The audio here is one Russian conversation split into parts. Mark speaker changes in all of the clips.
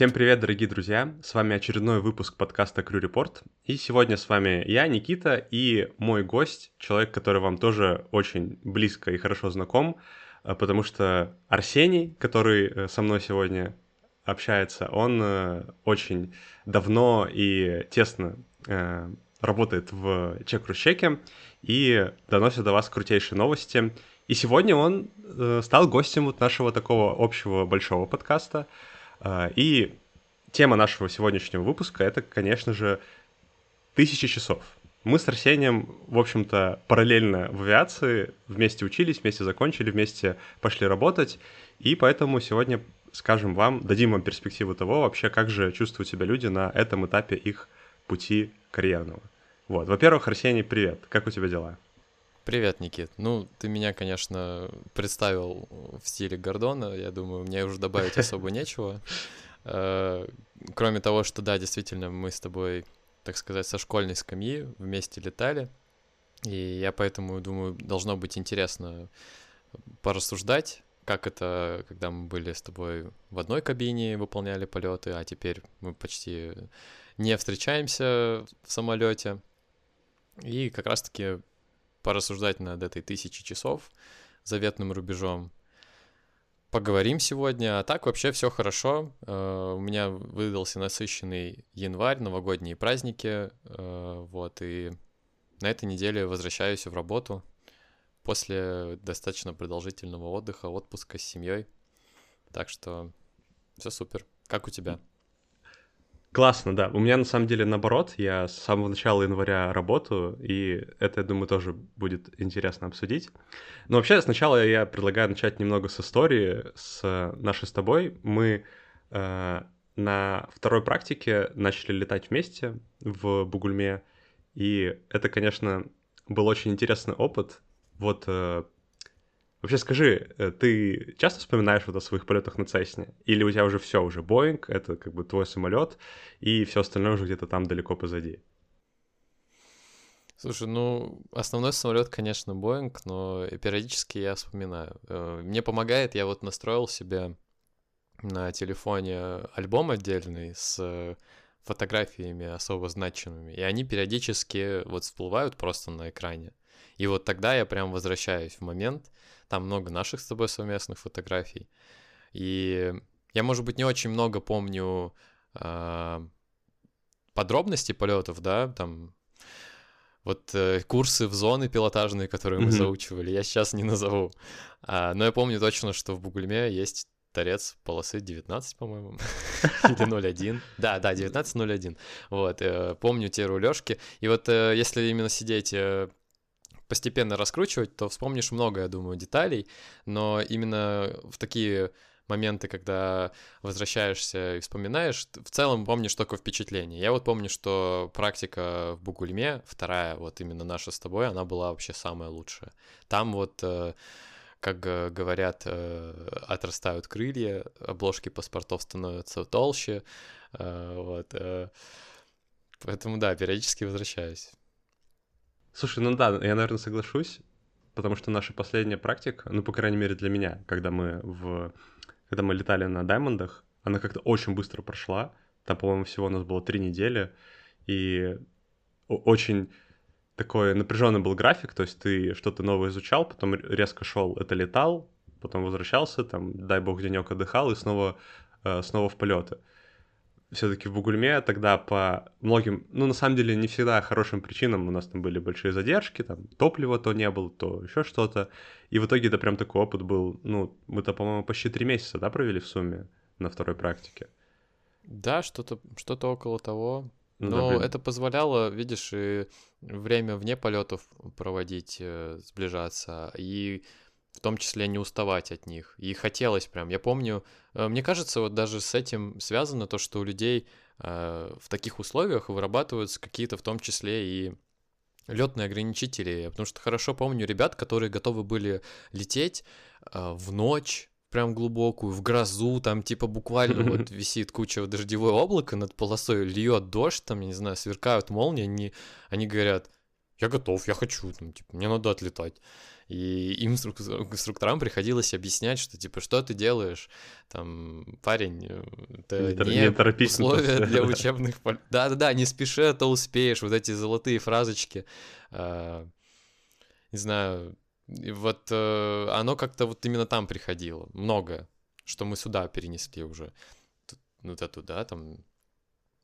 Speaker 1: Всем привет, дорогие друзья! С вами очередной выпуск подкаста Crew Report. И сегодня с вами я, Никита, и мой гость, человек, который вам тоже очень близко и хорошо знаком, э, потому что Арсений, который э, со мной сегодня общается, он э, очень давно и тесно работает в Чек-Рущеке и доносит до вас крутейшие новости. И сегодня он стал гостем вот нашего такого общего большого подкаста — и тема нашего сегодняшнего выпуска — это, конечно же, тысячи часов. Мы с Арсением, в общем-то, параллельно в авиации вместе учились, вместе закончили, вместе пошли работать, и поэтому сегодня скажем вам, дадим вам перспективу того вообще, как же чувствуют себя люди на этом этапе их пути карьерного. Вот, во-первых, Арсений, привет, как у тебя дела?
Speaker 2: Привет, Никит. Ну, ты меня, конечно, представил в стиле Гордона. Я думаю, мне уже добавить особо нечего. Э, кроме того, что да, действительно, мы с тобой, так сказать, со школьной скамьи вместе летали. И я поэтому думаю, должно быть интересно порассуждать, как это, когда мы были с тобой в одной кабине, выполняли полеты, а теперь мы почти не встречаемся в самолете. И как раз-таки порассуждать над этой тысячи часов, заветным рубежом. Поговорим сегодня, а так вообще все хорошо. Uh, у меня выдался насыщенный январь, новогодние праздники, uh, вот, и на этой неделе возвращаюсь в работу после достаточно продолжительного отдыха, отпуска с семьей. Так что все супер. Как у тебя?
Speaker 1: Классно, да. У меня на самом деле наоборот, я с самого начала января работаю, и это, я думаю, тоже будет интересно обсудить. Но вообще сначала я предлагаю начать немного с истории, с нашей с тобой. Мы э, на второй практике начали летать вместе в Бугульме, и это, конечно, был очень интересный опыт. Вот э, Вообще скажи, э, ты часто вспоминаешь вот о своих полетах на Цесне? Или у тебя уже все, уже Боинг, это как бы твой самолет, и все остальное уже где-то там далеко позади?
Speaker 2: Слушай, ну, основной самолет, конечно, Боинг, но периодически я вспоминаю. Э, мне помогает, я вот настроил себе на телефоне альбом отдельный с фотографиями особо значимыми, и они периодически вот всплывают просто на экране. И вот тогда я прям возвращаюсь в момент, там много наших с тобой совместных фотографий. И я, может быть, не очень много помню э, подробностей полетов, да, там вот э, курсы в зоны пилотажные, которые мы mm-hmm. заучивали, я сейчас не назову. А, но я помню точно, что в Бугульме есть торец полосы 19, по-моему, или 01. Да, да, 19.01. Вот, э, помню те рулежки. И вот э, если именно сидеть э, постепенно раскручивать, то вспомнишь много, я думаю, деталей, но именно в такие моменты, когда возвращаешься и вспоминаешь, в целом помнишь только впечатление. Я вот помню, что практика в Бугульме, вторая, вот именно наша с тобой, она была вообще самая лучшая. Там вот э, как говорят, э, отрастают крылья, обложки паспортов становятся толще, э, вот. Поэтому да, периодически возвращаюсь.
Speaker 1: Слушай, ну да, я, наверное, соглашусь, потому что наша последняя практика, ну, по крайней мере, для меня, когда мы в... Когда мы летали на Даймондах, она как-то очень быстро прошла. Там, по-моему, всего у нас было три недели, и очень такой напряженный был график, то есть ты что-то новое изучал, потом резко шел, это летал, потом возвращался, там, дай бог, денек отдыхал и снова, э, снова в полеты все-таки в Бугульме тогда по многим, ну, на самом деле, не всегда хорошим причинам у нас там были большие задержки, там топлива то не было, то еще что-то. И в итоге это прям такой опыт был, ну, мы-то, по-моему, почти три месяца, да, провели в сумме на второй практике.
Speaker 2: Да, что-то что около того. Ну, Но да, это позволяло, видишь, и время вне полетов проводить, э, сближаться, и в том числе не уставать от них. И хотелось прям. Я помню, э, мне кажется, вот даже с этим связано то, что у людей э, в таких условиях вырабатываются какие-то в том числе и летные ограничители. Потому что хорошо помню ребят, которые готовы были лететь э, в ночь, прям глубокую, в грозу, там типа буквально вот висит куча дождевое облако над полосой, льет дождь, там, я не знаю, сверкают молнии, они, они говорят, я готов, я хочу, там, типа, мне надо отлетать. И им, инструкторам, приходилось объяснять, что, типа, что ты делаешь, там, парень, это не, не торопись условия для учебных... Да-да-да, не спеши, а то успеешь, вот эти золотые фразочки. А, не знаю, вот э, оно как-то вот именно там приходило, многое, что мы сюда перенесли уже. Вот эту, да, там,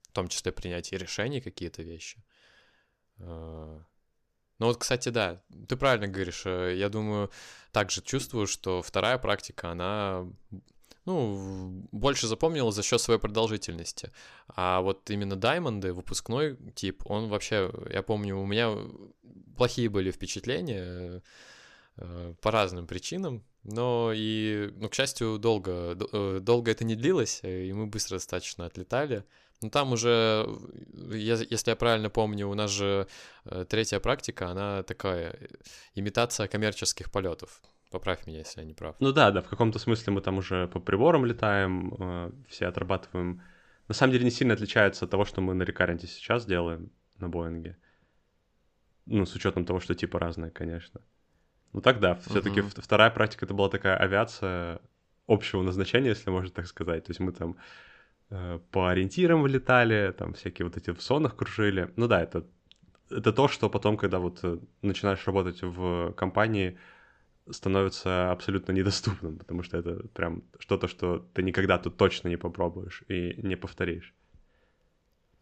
Speaker 2: в том числе принятие решений, какие-то вещи. А, ну вот, кстати, да, ты правильно говоришь. Э, я думаю, также чувствую, что вторая практика, она ну, больше запомнила за счет своей продолжительности. А вот именно Даймонды, выпускной тип, он вообще, я помню, у меня плохие были впечатления э, по разным причинам, но и, ну, к счастью, долго, э, долго это не длилось, и мы быстро достаточно отлетали. Ну, там уже, если я правильно помню, у нас же э, третья практика, она такая, э, имитация коммерческих полетов. Поправь меня, если я не прав.
Speaker 1: Ну да, да, в каком-то смысле мы там уже по приборам летаем, э, все отрабатываем. На самом деле не сильно отличается от того, что мы на рекарренте сейчас делаем на Боинге. Ну, с учетом того, что типа разные, конечно. Ну так да, все-таки uh-huh. вторая практика это была такая авиация общего назначения, если можно так сказать. То есть мы там по ориентирам вылетали, там всякие вот эти в сонах кружили. Ну да, это, это то, что потом, когда вот э, начинаешь работать в компании, становится абсолютно недоступным, потому что это прям что-то, что ты никогда тут точно не попробуешь и не повторишь.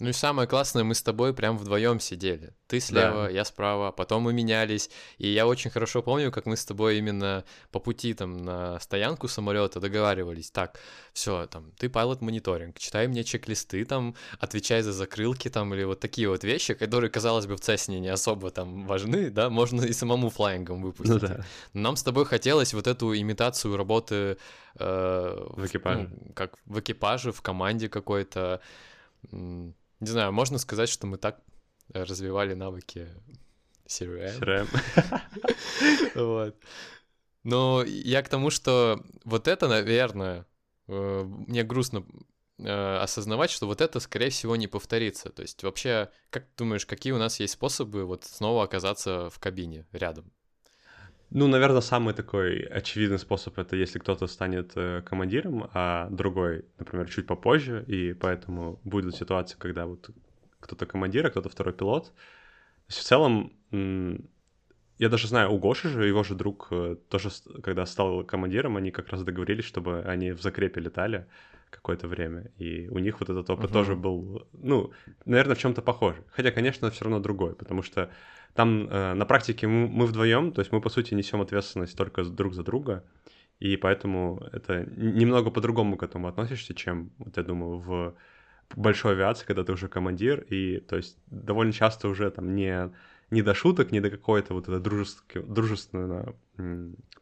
Speaker 2: Ну и самое классное, мы с тобой прям вдвоем сидели. Ты слева, да. я справа, потом мы менялись. И я очень хорошо помню, как мы с тобой именно по пути там на стоянку самолета договаривались. Так, все, там, ты пайлот мониторинг, читай мне чек-листы, там, отвечай за закрылки, там, или вот такие вот вещи, которые, казалось бы, в Цесне не особо там важны, да, можно и самому флайингом выпустить. Ну, да. нам с тобой хотелось вот эту имитацию работы э,
Speaker 1: в экипаже.
Speaker 2: Ну, как в экипаже, в команде какой-то не знаю, можно сказать, что мы так э, развивали навыки CRM. CRM. вот. Но я к тому, что вот это, наверное, э, мне грустно э, осознавать, что вот это, скорее всего, не повторится. То есть вообще, как ты думаешь, какие у нас есть способы вот снова оказаться в кабине рядом?
Speaker 1: Ну, наверное, самый такой очевидный способ это если кто-то станет э, командиром, а другой, например, чуть попозже, и поэтому будет ситуация, когда вот кто-то командир, а кто-то второй пилот. То есть в целом, я даже знаю, у Гоши же, его же друг э, тоже, когда стал командиром, они как раз договорились, чтобы они в закрепе летали какое-то время, и у них вот этот опыт uh-huh. тоже был, ну, наверное, в чем-то похож. Хотя, конечно, все равно другой, потому что там э, на практике мы, мы вдвоем, то есть мы, по сути, несем ответственность только друг за друга, и поэтому это немного по-другому к этому относишься, чем, вот я думаю, в большой авиации, когда ты уже командир, и то есть довольно часто уже там не, не до шуток, не до какой-то вот это дружеское, дружественное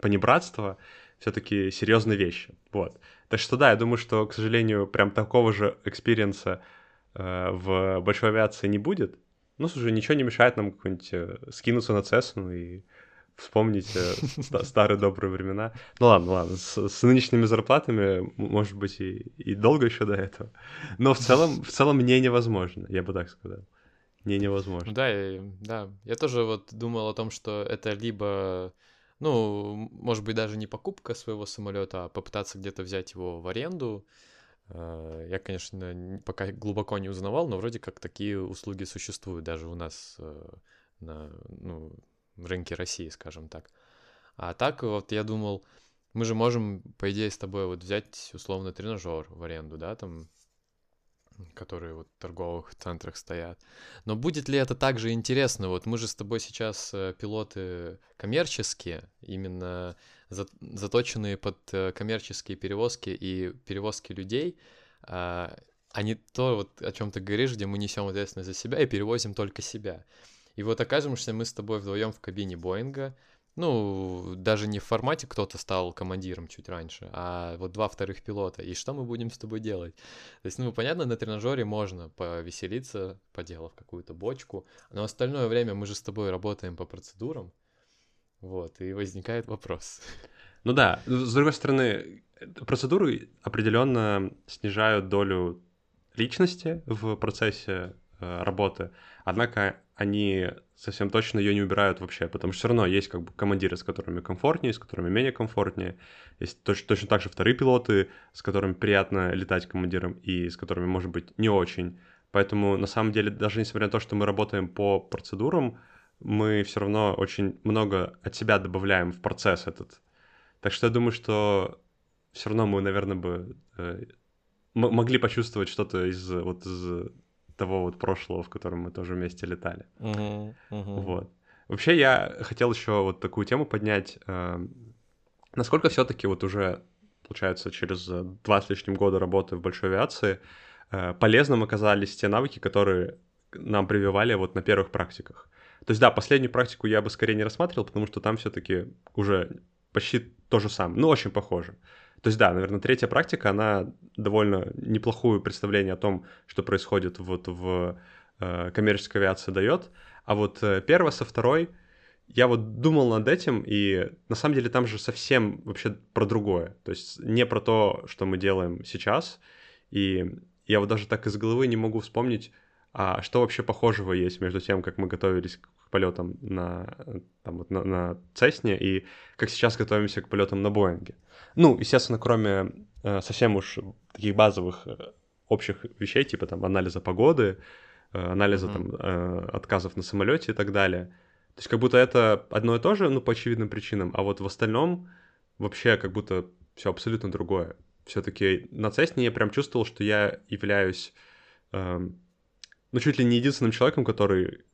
Speaker 1: панибратство, все-таки серьезные вещи. Вот. Так что да, я думаю, что, к сожалению, прям такого же experience а э, в большой авиации не будет. Ну, слушай, ничего не мешает нам какой-нибудь э, скинуться на Цесну и вспомнить э, старые добрые времена. Ну ладно, ладно, с, с нынешними зарплатами, может быть, и, и долго еще до этого. Но в целом, в целом не невозможно, я бы так сказал. Не невозможно.
Speaker 2: Да, я, да. Я тоже вот думал о том, что это либо, ну, может быть, даже не покупка своего самолета, а попытаться где-то взять его в аренду, я, конечно, пока глубоко не узнавал, но вроде как такие услуги существуют даже у нас э, на ну, рынке России, скажем так. А так вот я думал, мы же можем, по идее, с тобой вот взять условно тренажер в аренду, да, там, которые вот в торговых центрах стоят. Но будет ли это также интересно? Вот мы же с тобой сейчас э, пилоты коммерческие, именно заточенные под э, коммерческие перевозки и перевозки людей, а, а не то, вот, о чем ты говоришь, где мы несем ответственность за себя и перевозим только себя. И вот окажемся мы с тобой вдвоем в кабине Боинга, ну, даже не в формате кто-то стал командиром чуть раньше, а вот два вторых пилота. И что мы будем с тобой делать? То есть, ну, понятно, на тренажере можно повеселиться, поделав какую-то бочку, но остальное время мы же с тобой работаем по процедурам, вот, и возникает вопрос.
Speaker 1: Ну да, с другой стороны, процедуры определенно снижают долю личности в процессе э, работы. Однако они совсем точно ее не убирают вообще, потому что все равно есть как бы командиры, с которыми комфортнее, с которыми менее комфортнее. Есть точно, точно так же вторые пилоты, с которыми приятно летать командиром и с которыми, может быть, не очень. Поэтому, на самом деле, даже несмотря на то, что мы работаем по процедурам, мы все равно очень много от себя добавляем в процесс этот. Так что я думаю, что все равно мы, наверное, бы э, могли почувствовать что-то из вот из того вот прошлого, в котором мы тоже вместе летали.
Speaker 2: Uh-huh, uh-huh.
Speaker 1: Вот. Вообще я хотел еще вот такую тему поднять. Э, насколько все-таки вот уже, получается, через два с лишним года работы в большой авиации э, полезным оказались те навыки, которые нам прививали вот на первых практиках. То есть, да, последнюю практику я бы скорее не рассматривал, потому что там все-таки уже почти то же самое, ну, очень похоже. То есть, да, наверное, третья практика, она довольно неплохое представление о том, что происходит вот в э, коммерческой авиации дает. А вот э, первая со второй, я вот думал над этим, и на самом деле там же совсем вообще про другое. То есть не про то, что мы делаем сейчас. И я вот даже так из головы не могу вспомнить, а что вообще похожего есть между тем, как мы готовились полетам на, там, вот, на, на Цесне и как сейчас готовимся к полетам на Боинге? Ну, естественно, кроме э, совсем уж таких базовых э, общих вещей, типа там анализа погоды, э, анализа mm-hmm. там э, отказов на самолете и так далее. То есть как будто это одно и то же, ну, по очевидным причинам, а вот в остальном вообще как будто все абсолютно другое. Все-таки на Цесне я прям чувствовал, что я являюсь эм, ну, чуть ли не единственным человеком, который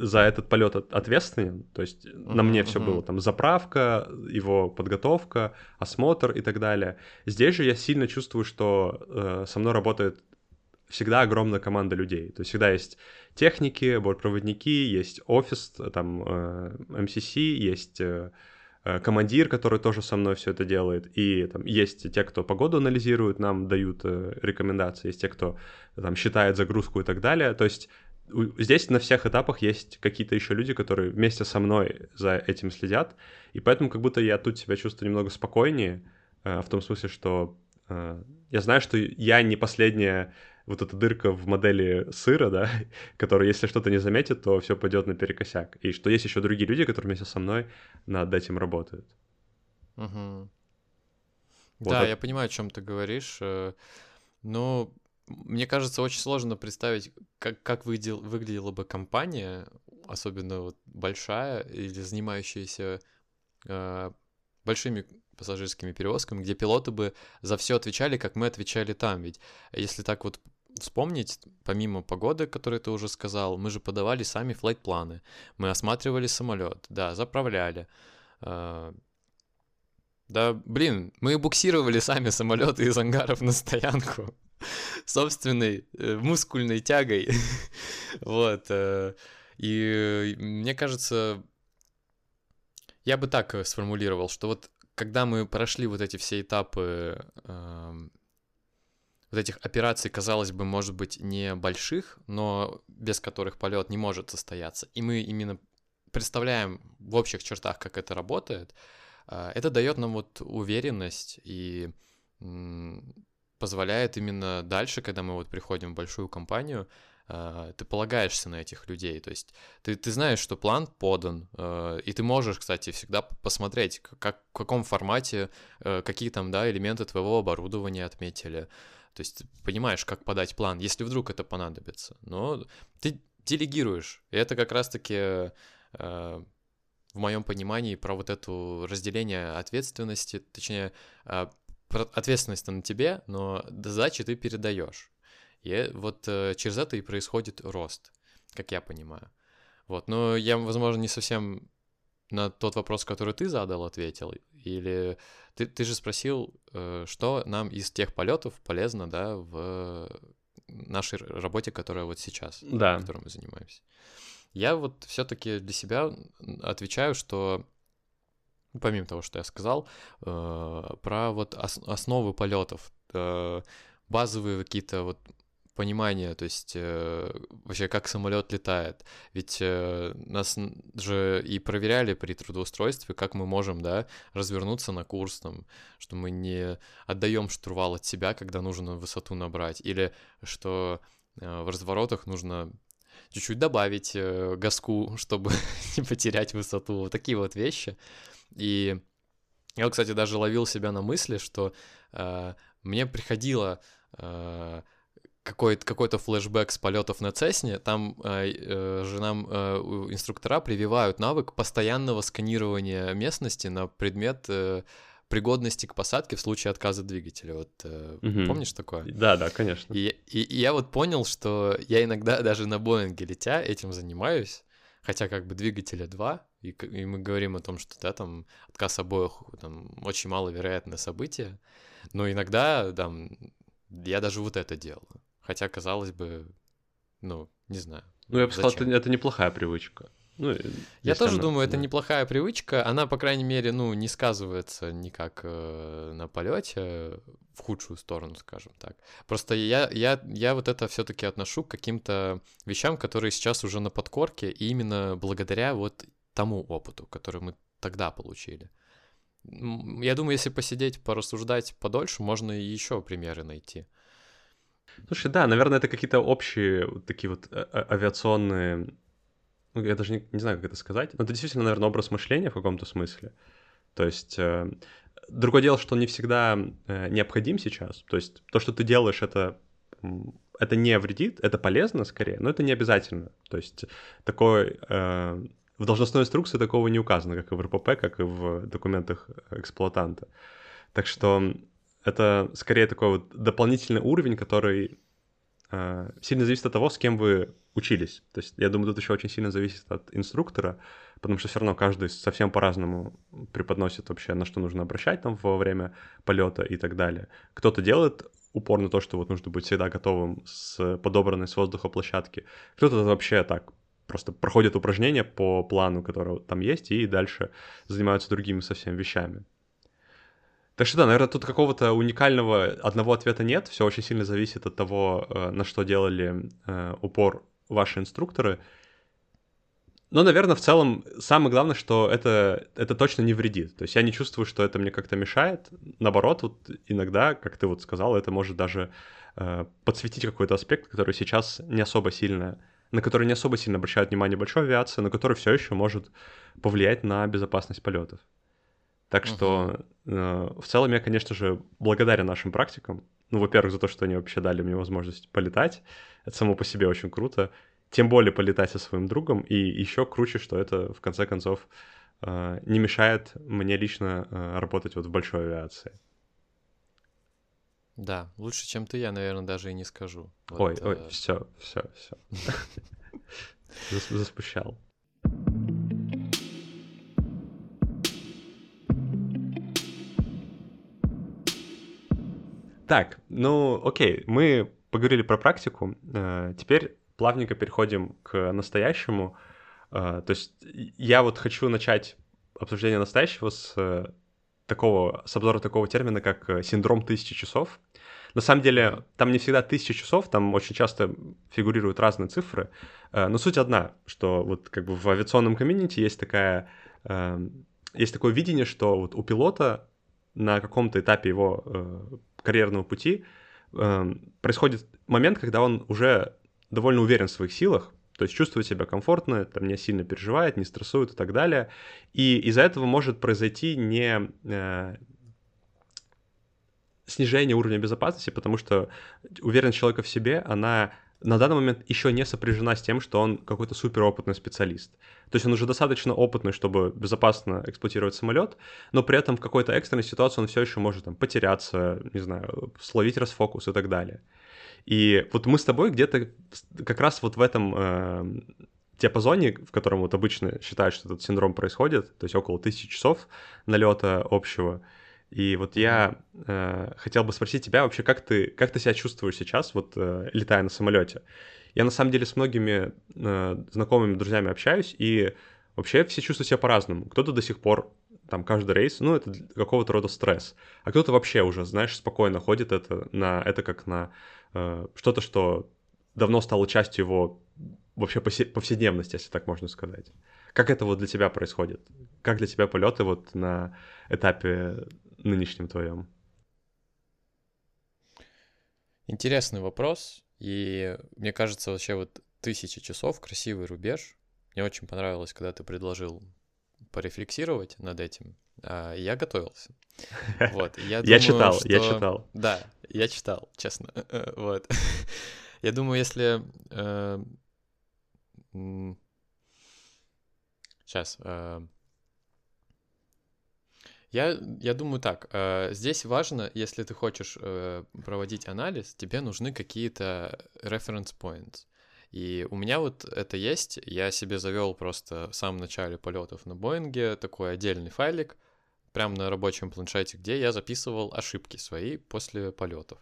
Speaker 1: за этот полет ответственен. То есть uh-huh, на мне все uh-huh. было там заправка, его подготовка, осмотр и так далее. Здесь же я сильно чувствую, что э, со мной работает всегда огромная команда людей. То есть всегда есть техники, бортпроводники, есть офис, там э, MCC, есть э, Э, командир, который тоже со мной все это делает, и там есть те, кто погоду анализирует, нам дают э, рекомендации, есть те, кто там считает загрузку и так далее. То есть здесь на всех этапах есть какие-то еще люди, которые вместе со мной за этим следят, и поэтому как будто я тут себя чувствую немного спокойнее, э, в том смысле, что я знаю, что я не последняя вот эта дырка в модели сыра, да, которая, если что-то не заметит, то все пойдет наперекосяк. И что есть еще другие люди, которые вместе со мной над этим работают.
Speaker 2: Угу. Вот да, это... я понимаю, о чем ты говоришь. Э, но мне кажется, очень сложно представить, как, как выглядел, выглядела бы компания, особенно вот большая или занимающаяся э, большими пассажирскими перевозками, где пилоты бы за все отвечали, как мы отвечали там. Ведь если так вот вспомнить, помимо погоды, которую ты уже сказал, мы же подавали сами флайт-планы, мы осматривали самолет, да, заправляли. А, да, блин, мы буксировали сами самолеты из ангаров на стоянку собственной э, мускульной тягой. вот. Э, и мне кажется, я бы так э, сформулировал, что вот когда мы прошли вот эти все этапы вот этих операций, казалось бы, может быть, не больших, но без которых полет не может состояться, и мы именно представляем в общих чертах, как это работает, это дает нам вот уверенность и позволяет именно дальше, когда мы вот приходим в большую компанию, а, ты полагаешься на этих людей, то есть ты, ты знаешь, что план подан, а, и ты можешь, кстати, всегда посмотреть, как, в каком формате, какие там, да, элементы твоего оборудования отметили, то есть понимаешь, как подать план, если вдруг это понадобится. Но ты делегируешь. И это как раз-таки э, в моем понимании про вот это разделение ответственности, точнее, ответственность на тебе, но задачи ты передаешь. И вот э, через это и происходит рост, как я понимаю. Вот, но я, возможно, не совсем на тот вопрос, который ты задал, ответил. Или ты, ты же спросил, э, что нам из тех полетов полезно, да, в нашей работе, которая вот сейчас,
Speaker 1: да.
Speaker 2: которой мы занимаемся. Я вот все-таки для себя отвечаю, что помимо того, что я сказал, э, про вот основы полетов, э, базовые какие-то вот понимание, то есть э, вообще как самолет летает. Ведь э, нас же и проверяли при трудоустройстве, как мы можем, да, развернуться на курс, там, что мы не отдаем штурвал от себя, когда нужно высоту набрать, или что в разворотах нужно чуть-чуть добавить э, газку, чтобы не потерять высоту. Вот такие вот вещи. И я, кстати, даже ловил себя на мысли, что э, мне приходило э, какой-то какой флешбэк с полетов на Цесне, там э, э, же нам э, инструктора прививают навык постоянного сканирования местности на предмет э, пригодности к посадке в случае отказа двигателя. Вот э, угу. помнишь такое?
Speaker 1: Да, да, конечно.
Speaker 2: И, и, и я вот понял, что я иногда даже на Боинге летя этим занимаюсь, хотя как бы двигателя два, и, и мы говорим о том, что да, там отказ обоих там очень маловероятное событие, но иногда там я даже вот это делаю. Хотя, казалось бы, ну, не знаю.
Speaker 1: Ну, я бы сказал, это, это неплохая привычка. Ну,
Speaker 2: я тоже она, думаю, да. это неплохая привычка. Она, по крайней мере, ну, не сказывается никак э, на полете в худшую сторону, скажем так. Просто я, я, я вот это все-таки отношу к каким-то вещам, которые сейчас уже на подкорке, и именно благодаря вот тому опыту, который мы тогда получили. Я думаю, если посидеть, порассуждать подольше, можно и еще примеры найти.
Speaker 1: Слушай, да, наверное, это какие-то общие такие вот а, а, авиационные... Ну, я даже не, не знаю, как это сказать. Но это действительно, наверное, образ мышления в каком-то смысле. То есть... Э, другое дело, что он не всегда э, необходим сейчас. То есть то, что ты делаешь, это это не вредит, это полезно скорее, но это не обязательно. То есть такой э, в должностной инструкции такого не указано, как и в РПП, как и в документах эксплуатанта. Так что это скорее такой вот дополнительный уровень, который э, сильно зависит от того, с кем вы учились. То есть я думаю, тут еще очень сильно зависит от инструктора, потому что все равно каждый совсем по-разному преподносит вообще, на что нужно обращать там во время полета и так далее. Кто-то делает упор на то, что вот нужно быть всегда готовым с подобранной с воздуха площадки. Кто-то вообще так просто проходят упражнения по плану, который там есть, и дальше занимаются другими совсем вещами. Так что да, наверное, тут какого-то уникального одного ответа нет. Все очень сильно зависит от того, э, на что делали э, упор ваши инструкторы. Но, наверное, в целом самое главное, что это, это точно не вредит. То есть я не чувствую, что это мне как-то мешает. Наоборот, вот иногда, как ты вот сказал, это может даже э, подсветить какой-то аспект, который сейчас не особо сильно на который не особо сильно обращают внимание большой авиации, но который все еще может повлиять на безопасность полетов. Так что uh-huh. э, в целом я, конечно же, благодарен нашим практикам. Ну, во-первых, за то, что они вообще дали мне возможность полетать. Это само по себе очень круто. Тем более полетать со своим другом. И еще круче, что это, в конце концов, э, не мешает мне лично э, работать вот в большой авиации.
Speaker 2: Да, лучше, чем ты, я, наверное, даже и не скажу.
Speaker 1: Вот, ой, ой, все, все, все. Заспущал. Так, ну окей, мы поговорили про практику. Э, теперь плавненько переходим к настоящему. Э, то есть я вот хочу начать обсуждение настоящего с э, такого, с обзора такого термина, как э, синдром тысячи часов. На самом деле, там не всегда тысяча часов, там очень часто фигурируют разные цифры, э, но суть одна, что вот как бы в авиационном комьюнити есть такая, эм, есть такое видение, что вот у пилота на каком-то этапе его э, карьерного пути эм, происходит момент, когда он уже довольно уверен в своих силах, то есть чувствует себя комфортно, там не сильно переживает, не стрессует и так далее. И из-за этого может произойти не э, снижение уровня безопасности, потому что уверенность человека в себе, она на данный момент еще не сопряжена с тем, что он какой-то суперопытный специалист. То есть он уже достаточно опытный, чтобы безопасно эксплуатировать самолет, но при этом в какой-то экстренной ситуации он все еще может там, потеряться, не знаю, словить расфокус и так далее. И вот мы с тобой где-то как раз вот в этом э, диапазоне, в котором вот обычно считают, что этот синдром происходит, то есть около тысячи часов налета общего. И вот я э, хотел бы спросить тебя вообще, как ты, как ты себя чувствуешь сейчас, вот э, летая на самолете? Я на самом деле с многими э, знакомыми, друзьями общаюсь, и вообще все чувствуют себя по-разному. Кто-то до сих пор там каждый рейс, ну, это какого-то рода стресс. А кто-то вообще уже, знаешь, спокойно ходит это, на, это как на что-то, что давно стало частью его вообще повседневности, если так можно сказать. Как это вот для тебя происходит? Как для тебя полеты вот на этапе нынешнем твоем?
Speaker 2: Интересный вопрос. И мне кажется, вообще вот тысячи часов, красивый рубеж. Мне очень понравилось, когда ты предложил порефлексировать над этим. А, я готовился.
Speaker 1: Вот, я, думаю, я читал, что... я читал.
Speaker 2: Да, я читал, честно. Вот. Я думаю, если... Сейчас. Э, я, я думаю так, э, здесь важно, если ты хочешь э, проводить анализ, тебе нужны какие-то reference points. И у меня вот это есть, я себе завел просто в самом начале полетов на Боинге такой отдельный файлик, прямо на рабочем планшете, где я записывал ошибки свои после полетов.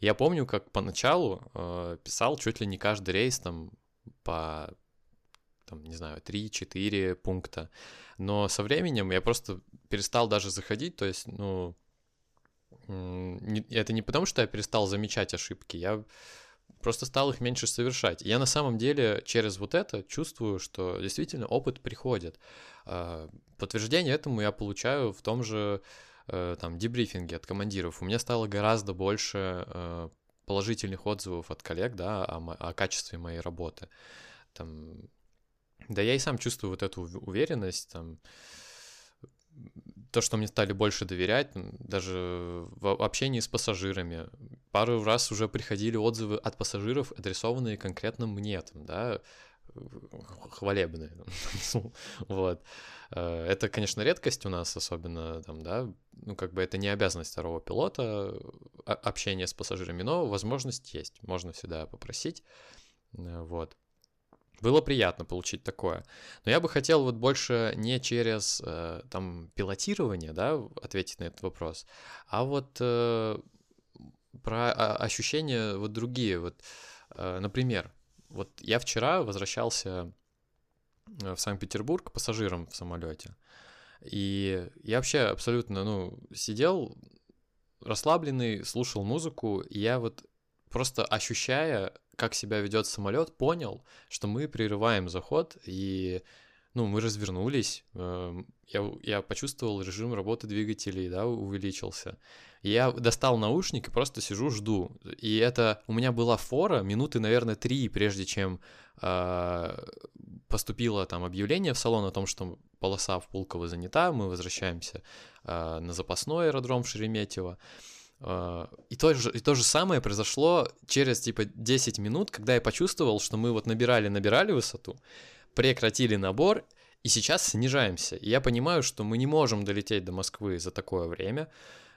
Speaker 2: Я помню, как поначалу э, писал чуть ли не каждый рейс там по там, не знаю, 3-4 пункта. Но со временем я просто перестал даже заходить, то есть, ну, это не потому, что я перестал замечать ошибки, я просто стал их меньше совершать. Я на самом деле через вот это чувствую, что действительно опыт приходит. А, подтверждение этому я получаю в том же э, там дебрифинге от командиров. У меня стало гораздо больше э, положительных отзывов от коллег, да, о, о качестве моей работы. Там да я и сам чувствую вот эту уверенность, там, то, что мне стали больше доверять, даже в общении с пассажирами. Пару раз уже приходили отзывы от пассажиров, адресованные конкретно мне, там, да, хвалебные. вот. Э, это, конечно, редкость у нас, особенно там, да, ну, как бы это не обязанность второго пилота, а, общение с пассажирами, но возможность есть, можно всегда попросить, э, вот. Было приятно получить такое. Но я бы хотел вот больше не через э, там пилотирование, да, ответить на этот вопрос, а вот э, про а, ощущения вот другие. Вот, э, например, вот я вчера возвращался э, в Санкт-Петербург пассажиром в самолете. И я вообще абсолютно, ну, сидел расслабленный, слушал музыку, и я вот просто ощущая как себя ведет самолет, понял, что мы прерываем заход, и ну, мы развернулись, эм, я, я почувствовал режим работы двигателей, да, увеличился. Я достал наушник и просто сижу, жду. И это у меня была фора минуты, наверное, три, прежде чем э, поступило там объявление в салон о том, что полоса в Пулково занята, мы возвращаемся э, на запасной аэродром в Шереметьево. И то, же, и то же самое произошло через типа 10 минут, когда я почувствовал, что мы вот набирали-набирали высоту, прекратили набор, и сейчас снижаемся. И я понимаю, что мы не можем долететь до Москвы за такое время.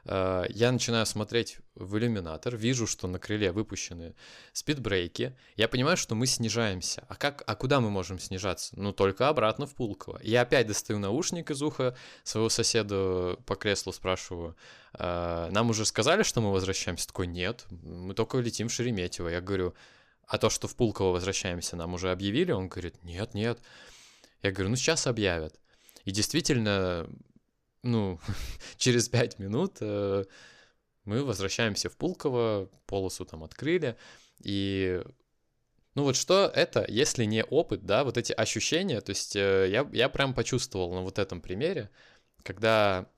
Speaker 2: Э, я начинаю смотреть в иллюминатор, вижу, что на крыле выпущены спидбрейки, я понимаю, что мы снижаемся. А как, а куда мы можем снижаться? Ну, только обратно в Пулково. Я опять достаю наушник из уха своего соседа по креслу, спрашиваю, «Э, нам уже сказали, что мы возвращаемся? Такой, нет, мы только летим в Шереметьево. Я говорю, а то, что в Пулково возвращаемся, нам уже объявили? Он говорит, нет, нет. Я говорю, ну сейчас объявят. И действительно, ну, через пять минут э, мы возвращаемся в Пулково, полосу там открыли, и ну вот что это, если не опыт, да, вот эти ощущения, то есть э, я, я прям почувствовал на вот этом примере, когда,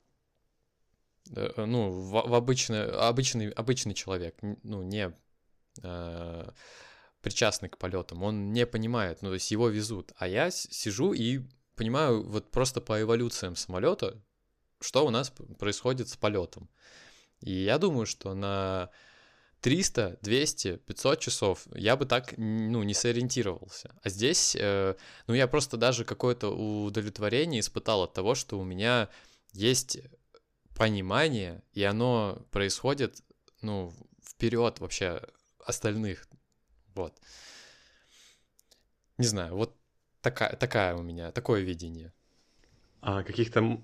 Speaker 2: э, ну, в, в обычный, обычный, обычный человек, ну, не э, причастный к полетам, он не понимает, ну, то есть его везут, а я сижу и понимаю вот просто по эволюциям самолета, что у нас происходит с полетом. И я думаю, что на 300, 200, 500 часов я бы так, ну, не сориентировался. А здесь, э, ну, я просто даже какое-то удовлетворение испытал от того, что у меня есть понимание, и оно происходит, ну, вперед вообще остальных. Вот. Не знаю, вот такая, такая у меня, такое видение.
Speaker 1: А каких-то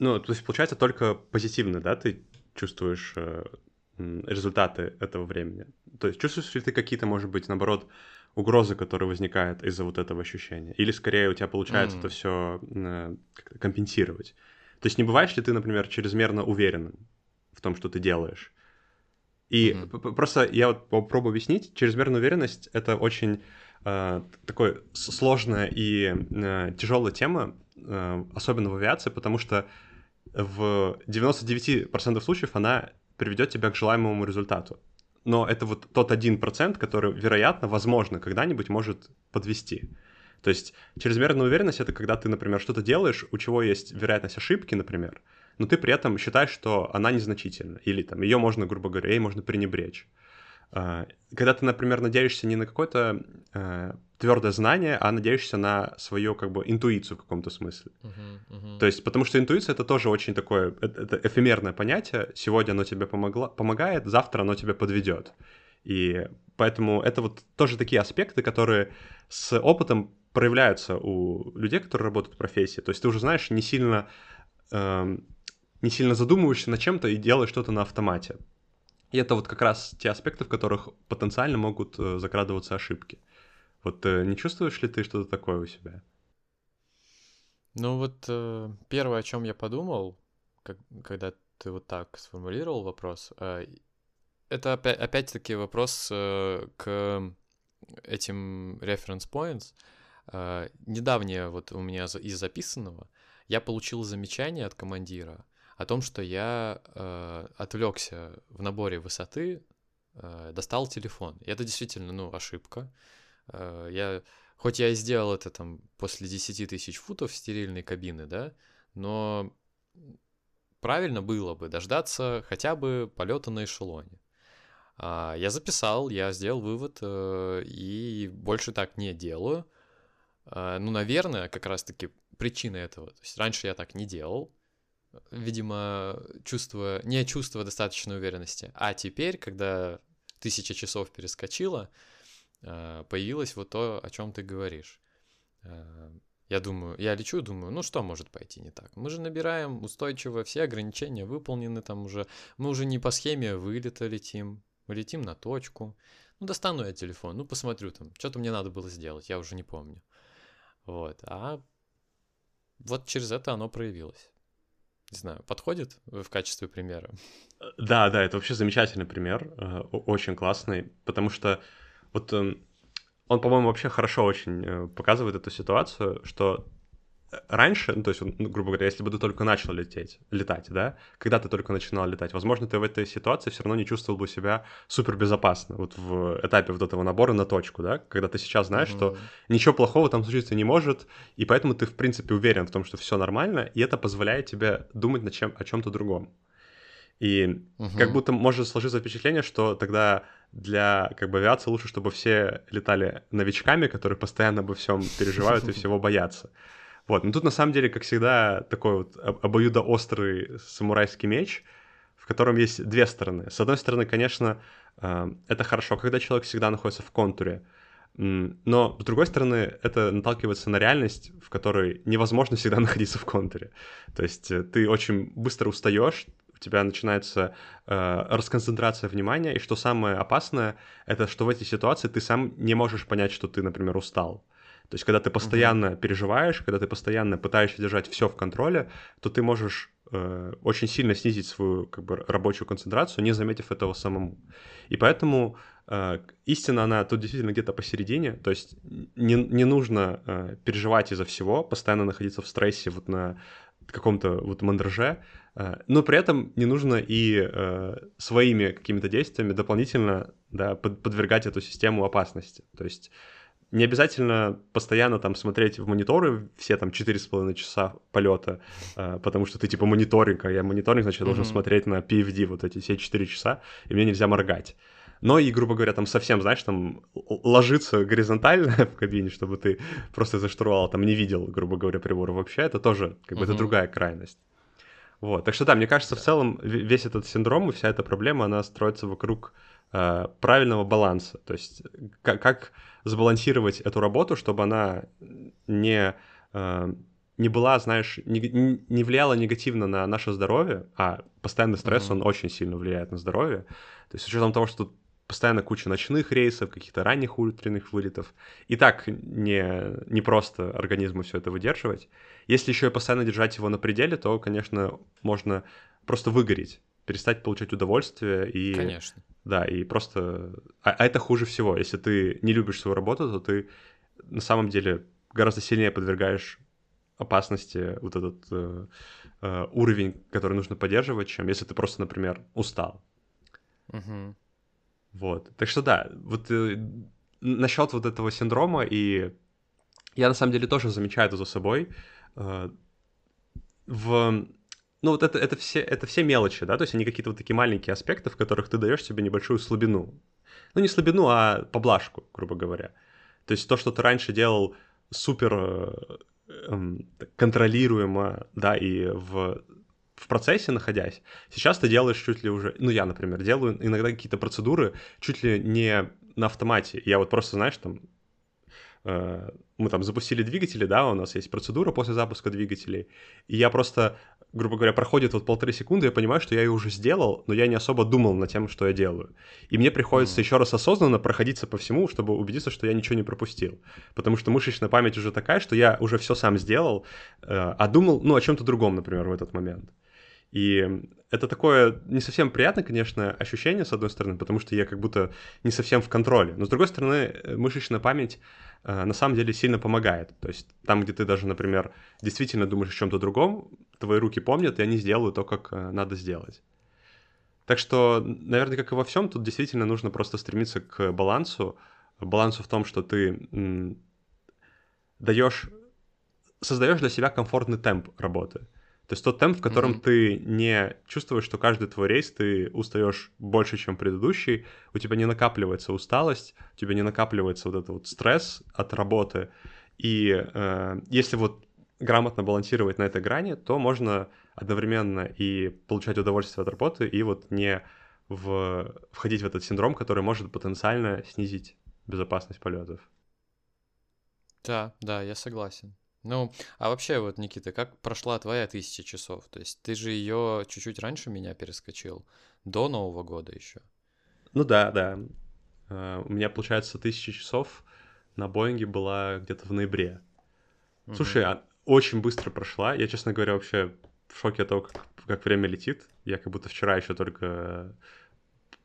Speaker 1: ну, то есть, получается, только позитивно, да, ты чувствуешь э, результаты этого времени? То есть, чувствуешь ли ты какие-то, может быть, наоборот, угрозы, которые возникают из-за вот этого ощущения? Или скорее у тебя получается mm. это все э, компенсировать? То есть, не бываешь ли ты, например, чрезмерно уверенным в том, что ты делаешь? И mm-hmm. просто я вот попробую объяснить, чрезмерная уверенность это очень э, такой сложная и э, тяжелая тема, э, особенно в авиации, потому что в 99% случаев она приведет тебя к желаемому результату. но это вот тот один процент, который, вероятно, возможно, когда-нибудь может подвести. То есть чрезмерная уверенность — это когда ты, например, что-то делаешь, у чего есть вероятность ошибки, например, но ты при этом считаешь, что она незначительна, или там ее можно, грубо говоря, ей можно пренебречь. А, когда ты, например, надеешься не на какое-то э, твердое знание, а надеешься на свою как бы интуицию в каком-то смысле. Uh-huh, uh-huh. То есть, потому что интуиция это тоже очень такое, это, это эфемерное понятие. Сегодня оно тебе помогло, помогает, завтра оно тебя подведет. И поэтому это вот тоже такие аспекты, которые с опытом проявляются у людей, которые работают в профессии. То есть ты уже знаешь, не сильно, э, не сильно задумываешься над чем-то и делаешь что-то на автомате. И это вот как раз те аспекты, в которых потенциально могут э, закрадываться ошибки. Вот э, не чувствуешь ли ты что-то такое у себя?
Speaker 2: Ну вот э, первое, о чем я подумал, когда ты вот так сформулировал вопрос, это опять, опять-таки вопрос к этим reference points. Недавнее вот у меня из записанного я получил замечание от командира о том, что я э, отвлекся в наборе высоты, э, достал телефон. И это действительно, ну, ошибка. Э, я, хоть я и сделал это там после 10 тысяч футов стерильной кабины, да, но правильно было бы дождаться хотя бы полета на эшелоне. А, я записал, я сделал вывод э, и больше так не делаю. А, ну, наверное, как раз-таки причина этого. То есть раньше я так не делал, видимо, чувство, не чувство достаточной уверенности. А теперь, когда тысяча часов перескочила, появилось вот то, о чем ты говоришь. Э, я думаю, я лечу, думаю, ну что может пойти не так? Мы же набираем устойчиво, все ограничения выполнены там уже. Мы уже не по схеме вылета летим, мы летим на точку. Ну, достану я телефон, ну, посмотрю там, что-то мне надо было сделать, я уже не помню. Вот, а вот через это оно проявилось не знаю, подходит в качестве примера?
Speaker 1: Да, да, это вообще замечательный пример, э, очень классный, потому что вот эм, он, по-моему, вообще хорошо очень э, показывает эту ситуацию, что раньше, ну, то есть, ну, грубо говоря, если бы ты только начал лететь, летать, да, когда ты только начинал летать, возможно, ты в этой ситуации все равно не чувствовал бы себя супер безопасно, вот в этапе вот этого набора на точку, да, когда ты сейчас знаешь, mm-hmm. что ничего плохого там случиться не может, и поэтому ты, в принципе, уверен в том, что все нормально, и это позволяет тебе думать над чем, о чем-то другом. И угу. как будто может сложиться впечатление, что тогда для как бы авиации лучше, чтобы все летали новичками, которые постоянно обо всем переживают и всего боятся. Вот, но тут на самом деле, как всегда, такой вот обоюдоострый самурайский меч, в котором есть две стороны. С одной стороны, конечно, э, это хорошо, когда человек всегда находится в контуре, но с другой стороны, это наталкивается на реальность, в которой невозможно всегда находиться в контуре. То есть э, ты очень быстро устаешь, у тебя начинается э, расконцентрация внимания, и что самое опасное, это что в этой ситуации ты сам не можешь понять, что ты, например, устал. То есть, когда ты постоянно uh-huh. переживаешь, когда ты постоянно пытаешься держать все в контроле, то ты можешь э, очень сильно снизить свою как бы, рабочую концентрацию, не заметив этого самому. И поэтому э, истина, она тут действительно где-то посередине. То есть не, не нужно э, переживать из-за всего, постоянно находиться в стрессе вот на каком-то вот мандраже, э, но при этом не нужно и э, своими какими-то действиями дополнительно да, под, подвергать эту систему опасности. То есть не обязательно постоянно там смотреть в мониторы все там 4,5 часа полета, э, потому что ты типа мониторинг, а я мониторинг, значит, я должен mm-hmm. смотреть на PFD вот эти все 4 часа, и мне нельзя моргать. Но и, грубо говоря, там совсем, знаешь, там ложиться горизонтально в кабине, чтобы ты просто за штурвала там не видел, грубо говоря, прибора вообще, это тоже как бы mm-hmm. это другая крайность. Вот, так что да, мне кажется, в целом весь этот синдром и вся эта проблема, она строится вокруг правильного баланса. То есть как, как сбалансировать эту работу, чтобы она не, э, не была, знаешь, не, не влияла негативно на наше здоровье, а постоянный стресс, mm-hmm. он очень сильно влияет на здоровье. То есть с учетом того, что тут постоянно куча ночных рейсов, каких-то ранних утренних вылетов. И так не, не просто организму все это выдерживать. Если еще и постоянно держать его на пределе, то, конечно, можно просто выгореть, перестать получать удовольствие и...
Speaker 2: Конечно.
Speaker 1: Да, и просто... А, а это хуже всего. Если ты не любишь свою работу, то ты на самом деле гораздо сильнее подвергаешь опасности вот этот э, э, уровень, который нужно поддерживать, чем если ты просто, например, устал.
Speaker 2: Угу.
Speaker 1: Вот. Так что да, вот э, насчет вот этого синдрома, и я на самом деле тоже замечаю это за собой. Э, в ну вот это, это, все, это все мелочи, да, то есть они какие-то вот такие маленькие аспекты, в которых ты даешь себе небольшую слабину. Ну не слабину, а поблажку, грубо говоря. То есть то, что ты раньше делал супер э, эм, контролируемо, да, и в, в процессе находясь, сейчас ты делаешь чуть ли уже, ну я, например, делаю иногда какие-то процедуры чуть ли не на автомате. Я вот просто, знаешь, там э, мы там запустили двигатели, да, у нас есть процедура после запуска двигателей, и я просто грубо говоря, проходит вот полторы секунды, я понимаю, что я ее уже сделал, но я не особо думал над тем, что я делаю. И мне приходится mm. еще раз осознанно проходиться по всему, чтобы убедиться, что я ничего не пропустил. Потому что мышечная память уже такая, что я уже все сам сделал, э, а думал, ну, о чем-то другом, например, в этот момент. И это такое не совсем приятное, конечно, ощущение, с одной стороны, потому что я как будто не совсем в контроле. Но с другой стороны, э, мышечная память на самом деле сильно помогает. То есть там, где ты даже, например, действительно думаешь о чем-то другом, твои руки помнят, и они сделают то, как э, надо сделать. Так что, наверное, как и во всем, тут действительно нужно просто стремиться к балансу. Балансу в том, что ты даешь, создаешь для себя комфортный темп работы. То есть тот темп, в котором mm-hmm. ты не чувствуешь, что каждый твой рейс ты устаешь больше, чем предыдущий, у тебя не накапливается усталость, у тебя не накапливается вот этот вот стресс от работы. И э, если вот грамотно балансировать на этой грани, то можно одновременно и получать удовольствие от работы, и вот не в... входить в этот синдром, который может потенциально снизить безопасность полетов.
Speaker 2: Да, да, я согласен. Ну, а вообще вот, Никита, как прошла твоя тысяча часов? То есть ты же ее чуть-чуть раньше меня перескочил, до Нового года еще.
Speaker 1: Ну да, да. Uh, у меня, получается, тысяча часов на Боинге была где-то в ноябре. Угу. Слушай, а очень быстро прошла. Я, честно говоря, вообще в шоке от того, как, как время летит. Я как будто вчера еще только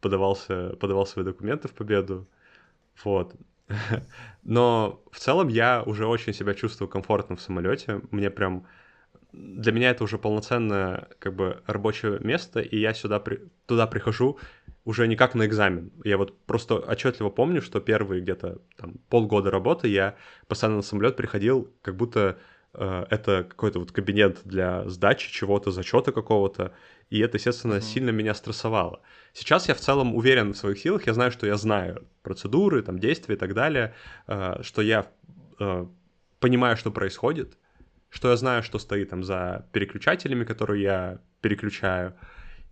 Speaker 1: подавался, подавал свои документы в победу. Вот. Но в целом я уже очень себя чувствую комфортно в самолете. Мне прям для меня это уже полноценное как бы рабочее место, и я сюда при... туда прихожу уже не как на экзамен. Я вот просто отчетливо помню, что первые где-то там полгода работы я постоянно на самолет приходил, как будто это какой-то вот кабинет для сдачи чего-то, зачета какого-то, и это, естественно, mm-hmm. сильно меня стрессовало. Сейчас я в целом уверен в своих силах, я знаю, что я знаю процедуры, там, действия и так далее, э, что я э, понимаю, что происходит, что я знаю, что стоит там за переключателями, которые я переключаю,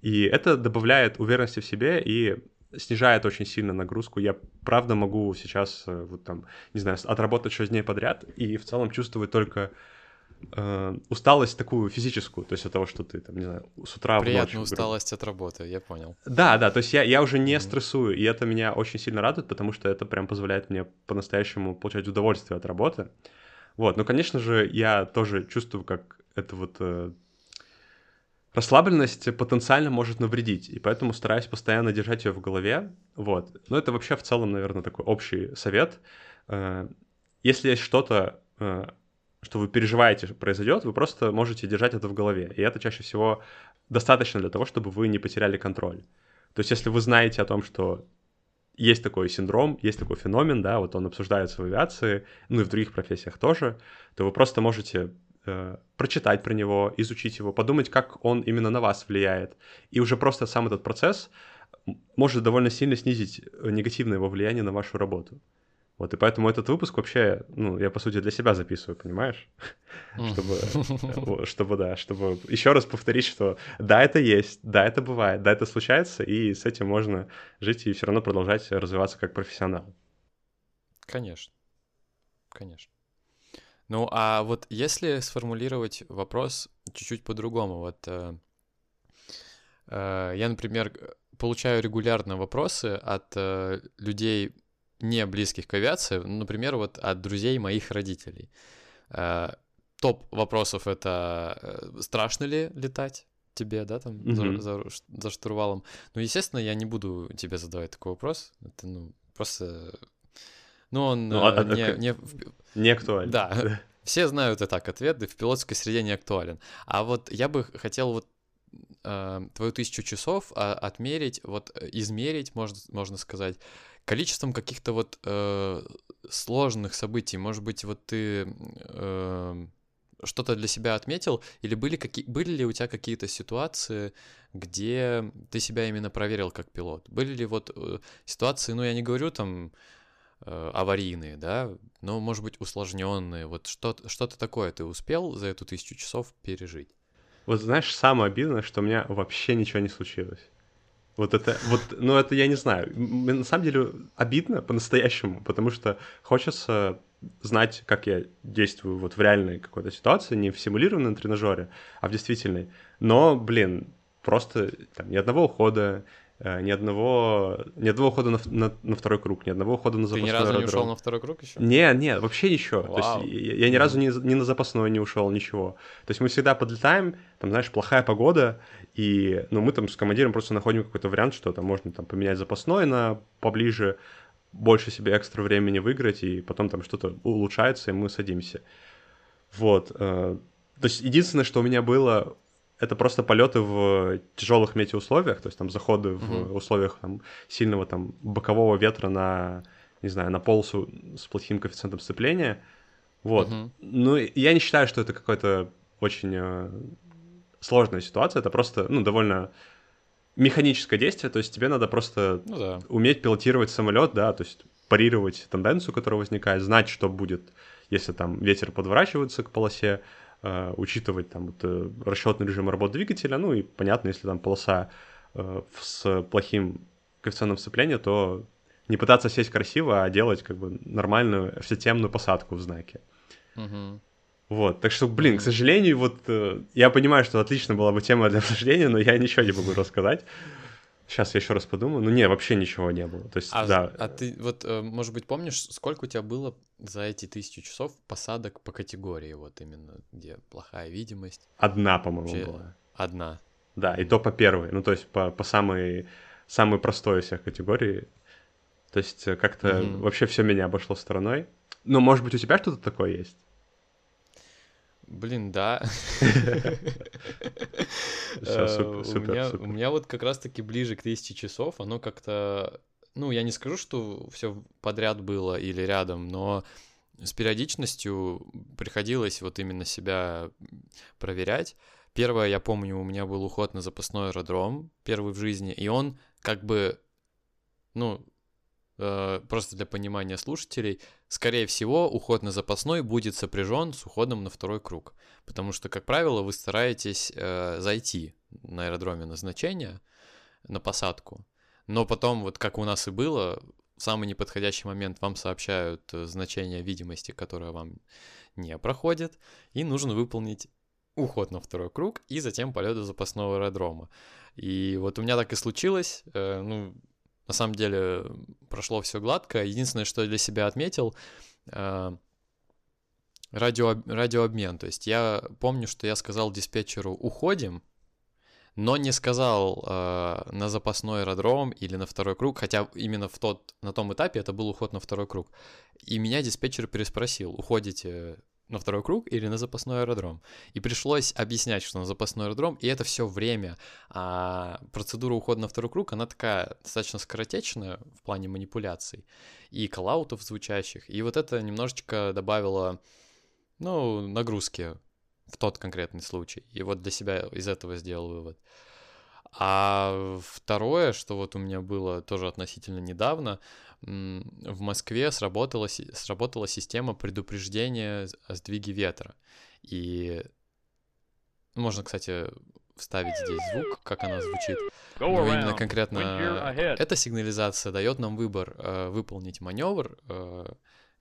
Speaker 1: и это добавляет уверенности в себе и снижает очень сильно нагрузку. Я правда могу сейчас, э, вот там, не знаю, отработать 6 дней подряд и в целом чувствовать только э, усталость такую физическую, то есть от того, что ты там, не знаю, с утра
Speaker 2: Приятную в ночь... усталость грубо. от работы, я понял.
Speaker 1: Да, да, то есть я, я уже не mm-hmm. стрессую, и это меня очень сильно радует, потому что это прям позволяет мне по-настоящему получать удовольствие от работы. Вот, но, конечно же, я тоже чувствую, как это вот э, расслабленность потенциально может навредить, и поэтому стараюсь постоянно держать ее в голове, вот. Но это вообще в целом, наверное, такой общий совет. Э, если есть что-то, э, что вы переживаете произойдет, вы просто можете держать это в голове. И это чаще всего достаточно для того, чтобы вы не потеряли контроль. То есть если вы знаете о том, что есть такой синдром, есть такой феномен, да, вот он обсуждается в авиации, ну и в других профессиях тоже, то вы просто можете э, прочитать про него, изучить его, подумать, как он именно на вас влияет. И уже просто сам этот процесс может довольно сильно снизить негативное его влияние на вашу работу. Вот, и поэтому этот выпуск вообще, ну, я, по сути, для себя записываю, понимаешь? Чтобы, чтобы, да, чтобы еще раз повторить, что да, это есть, да, это бывает, да, это случается, и с этим можно жить и все равно продолжать развиваться как профессионал.
Speaker 2: Конечно, конечно. Ну, а вот если сформулировать вопрос чуть-чуть по-другому, вот э, э, я, например, получаю регулярно вопросы от э, людей не близких к авиации, например, вот от друзей моих родителей. Э, топ вопросов это э, страшно ли летать тебе, да, там mm-hmm. за, за, за штурвалом. Ну, естественно, я не буду тебе задавать такой вопрос. Это, ну, просто... Ну, он ну, а, не, а, не...
Speaker 1: не актуален.
Speaker 2: Да, все знают и так ответ, да в пилотской среде не актуален. А вот я бы хотел вот э, твою тысячу часов а, отмерить, вот э, измерить, можно, можно сказать, количеством каких-то вот э, сложных событий. Может быть, вот ты э, что-то для себя отметил, или были, какие, были ли у тебя какие-то ситуации, где ты себя именно проверил как пилот? Были ли вот э, ситуации, ну я не говорю там аварийные, да, но может быть усложненные. Вот что-то, что-то такое ты успел за эту тысячу часов пережить?
Speaker 1: Вот знаешь, самое обидное, что у меня вообще ничего не случилось. Вот это, вот, ну это я не знаю. На самом деле обидно по-настоящему, потому что хочется знать, как я действую вот в реальной какой-то ситуации, не в симулированном тренажере, а в действительной. Но, блин, просто там, ни одного ухода, Э, ни одного, ни одного хода на, на, на второй круг, ни одного хода на запасной
Speaker 2: Ты ни разу
Speaker 1: аэродром.
Speaker 2: не ушел на второй круг еще?
Speaker 1: Не, не, вообще ничего.
Speaker 2: Вау.
Speaker 1: То есть я, я ни разу ни, ни на запасной не ушел, ничего. То есть мы всегда подлетаем, там, знаешь, плохая погода, и, ну, мы там с командиром просто находим какой-то вариант, что там можно там поменять запасной на поближе, больше себе экстра времени выиграть, и потом там что-то улучшается, и мы садимся. Вот. Э, то есть единственное, что у меня было это просто полеты в тяжелых метеоусловиях, то есть там заходы в uh-huh. условиях там, сильного там бокового ветра на, не знаю, на полосу с плохим коэффициентом сцепления. Вот. Uh-huh. Ну, я не считаю, что это какая-то очень э, сложная ситуация, это просто, ну, довольно механическое действие, то есть тебе надо просто
Speaker 2: ну, да.
Speaker 1: уметь пилотировать самолет, да, то есть парировать тенденцию, которая возникает, знать, что будет, если там ветер подворачивается к полосе, э, учитывать там вот, э, расчетный режим работы двигателя, ну и понятно, если там полоса э, с плохим коэффициентом сцепления, то не пытаться сесть красиво, а делать как бы нормальную всетемную посадку в знаке.
Speaker 2: Угу.
Speaker 1: Вот, так что, блин, к сожалению, вот э, я понимаю, что отлично была бы тема для обсуждения, но я ничего не могу рассказать. Сейчас я еще раз подумаю. Ну, не, вообще ничего не было. То есть,
Speaker 2: а,
Speaker 1: да.
Speaker 2: А ты вот, э, может быть, помнишь, сколько у тебя было за эти тысячу часов посадок по категории, вот именно, где плохая видимость?
Speaker 1: Одна, по-моему, Вообще была.
Speaker 2: Одна.
Speaker 1: Да, и то по первой. Ну, то есть по, по самой, самой простой из всех категорий. То есть э, как-то mm-hmm. вообще все меня обошло стороной. Ну, может быть, у тебя что-то такое есть?
Speaker 2: Блин, да.
Speaker 1: Супер,
Speaker 2: У меня вот как раз-таки ближе к тысяче часов, оно как-то... Ну, я не скажу, что все подряд было или рядом, но с периодичностью приходилось вот именно себя проверять. Первое, я помню, у меня был уход на запасной аэродром, первый в жизни, и он как бы, ну, Э, просто для понимания слушателей, скорее всего, уход на запасной будет сопряжен с уходом на второй круг. Потому что, как правило, вы стараетесь э, зайти на аэродроме назначения, на посадку. Но потом, вот как у нас и было, в самый неподходящий момент вам сообщают э, значение видимости, которое вам не проходит, и нужно выполнить уход на второй круг и затем полет до запасного аэродрома. И вот у меня так и случилось. Э, ну, на самом деле прошло все гладко. Единственное, что я для себя отметил, э, радио, радиообмен. То есть я помню, что я сказал диспетчеру «уходим», но не сказал э, на запасной аэродром или на второй круг, хотя именно в тот, на том этапе это был уход на второй круг. И меня диспетчер переспросил, уходите на второй круг или на запасной аэродром. И пришлось объяснять, что на запасной аэродром, и это все время. А процедура ухода на второй круг, она такая достаточно скоротечная в плане манипуляций и коллаутов звучащих. И вот это немножечко добавило, ну, нагрузки в тот конкретный случай. И вот для себя из этого сделал вывод. А второе, что вот у меня было тоже относительно недавно, в Москве сработала, сработала система предупреждения о сдвиге ветра. И можно, кстати, вставить здесь звук, как она звучит. Но именно конкретно эта сигнализация дает нам выбор э, выполнить маневр, э,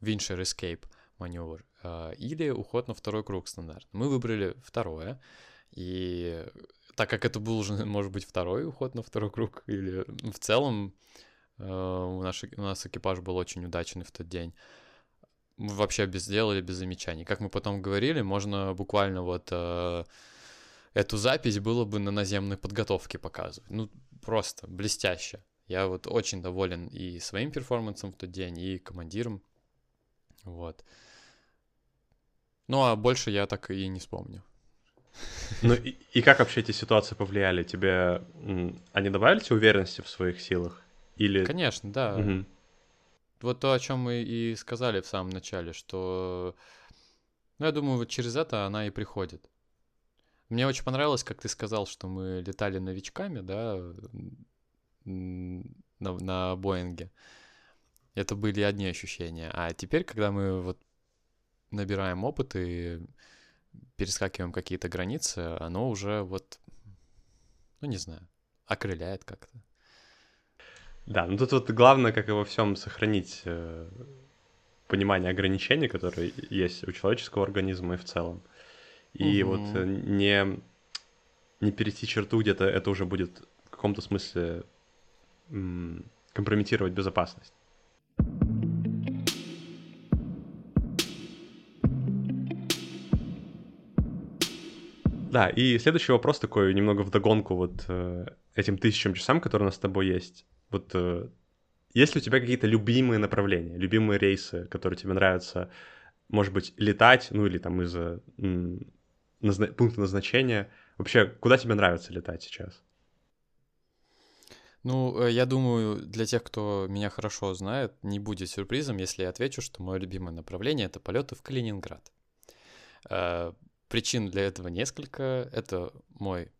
Speaker 2: Windshield Escape маневр, э, или уход на второй круг стандарт. Мы выбрали второе, и так как это был уже, может быть, второй уход на второй круг, или в целом у, наш, у нас экипаж был очень удачный в тот день, мы вообще без сделали без замечаний. Как мы потом говорили, можно буквально вот э, эту запись было бы на наземной подготовке показывать. Ну, просто блестяще. Я вот очень доволен и своим перформансом в тот день, и командиром. Вот. Ну, а больше я так и не вспомню.
Speaker 1: Ну и, и как вообще эти ситуации повлияли? Тебе они добавили уверенности в своих силах? Или...
Speaker 2: Конечно, да. Угу. Вот то, о чем мы и сказали в самом начале, что, ну, я думаю, вот через это она и приходит. Мне очень понравилось, как ты сказал, что мы летали новичками, да, на, на Боинге. Это были одни ощущения. А теперь, когда мы вот набираем опыт и перескакиваем какие-то границы, оно уже вот, ну не знаю, окрыляет как-то.
Speaker 1: Да, ну тут вот главное, как и во всем, сохранить э, понимание ограничений, которые есть у человеческого организма и в целом. И угу. вот э, не, не перейти черту где-то, это уже будет в каком-то смысле м, компрометировать безопасность. Да, и следующий вопрос такой немного вдогонку вот э, этим тысячам часам, которые у нас с тобой есть. Вот э, есть ли у тебя какие-то любимые направления, любимые рейсы, которые тебе нравятся, может быть, летать, ну или там из назна- пункта назначения? Вообще, куда тебе нравится летать сейчас?
Speaker 2: Ну, э, я думаю, для тех, кто меня хорошо знает, не будет сюрпризом, если я отвечу, что мое любимое направление — это полеты в Калининград. Э, Причин для этого несколько. Это мой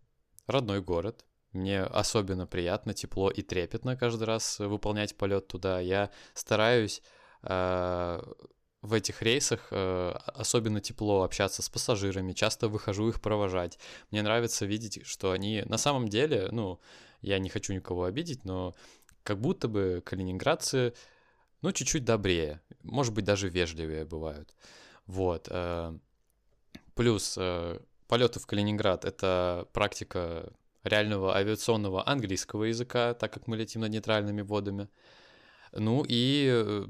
Speaker 2: родной город. Мне особенно приятно, тепло и трепетно каждый раз выполнять полет туда. Я стараюсь э, в этих рейсах э, особенно тепло общаться с пассажирами, часто выхожу их провожать. Мне нравится видеть, что они на самом деле, ну, я не хочу никого обидеть, но как будто бы калининградцы, ну, чуть-чуть добрее, может быть, даже вежливее бывают. Вот. Э, Плюс э, полеты в Калининград — это практика реального авиационного английского языка, так как мы летим над нейтральными водами. Ну и, э,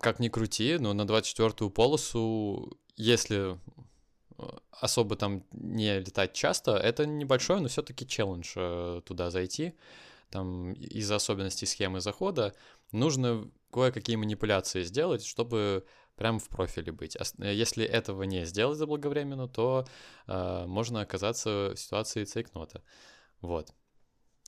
Speaker 2: как ни крути, но на 24-ю полосу, если э, особо там не летать часто, это небольшой, но все-таки челлендж э, туда зайти. Там из-за особенностей схемы захода нужно кое-какие манипуляции сделать, чтобы прямо в профиле быть. Если этого не сделать заблаговременно, то э, можно оказаться в ситуации цейкнота. Вот.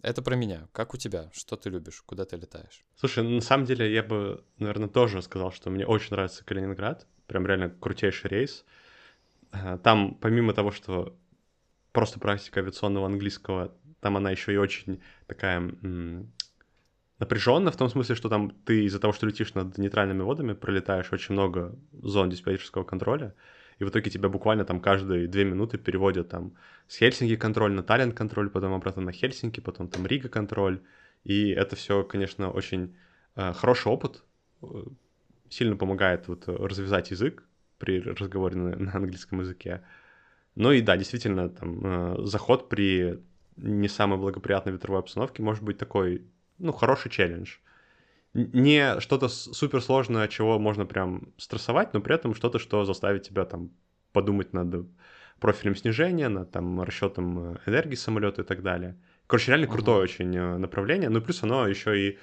Speaker 2: Это про меня. Как у тебя? Что ты любишь? Куда ты летаешь?
Speaker 1: Слушай, на самом деле я бы, наверное, тоже сказал, что мне очень нравится Калининград. Прям реально крутейший рейс. Э, там, помимо того, что просто практика авиационного английского, там она еще и очень такая напряженно в том смысле, что там ты из-за того, что летишь над нейтральными водами, пролетаешь очень много зон диспетчерского контроля, и в итоге тебя буквально там каждые две минуты переводят там с Хельсинки контроль на Таллин контроль, потом обратно на Хельсинки, потом там Рига контроль, и это все, конечно, очень э, хороший опыт, э, сильно помогает вот развязать язык при разговоре на, на английском языке. Ну и да, действительно, там э, заход при не самой благоприятной ветровой обстановке может быть такой ну, хороший челлендж. Не что-то суперсложное, чего можно прям стрессовать, но при этом что-то, что заставит тебя там подумать над профилем снижения, над там расчетом э, энергии самолета и так далее. Короче, реально uh-huh. крутое очень э, направление, ну плюс оно еще и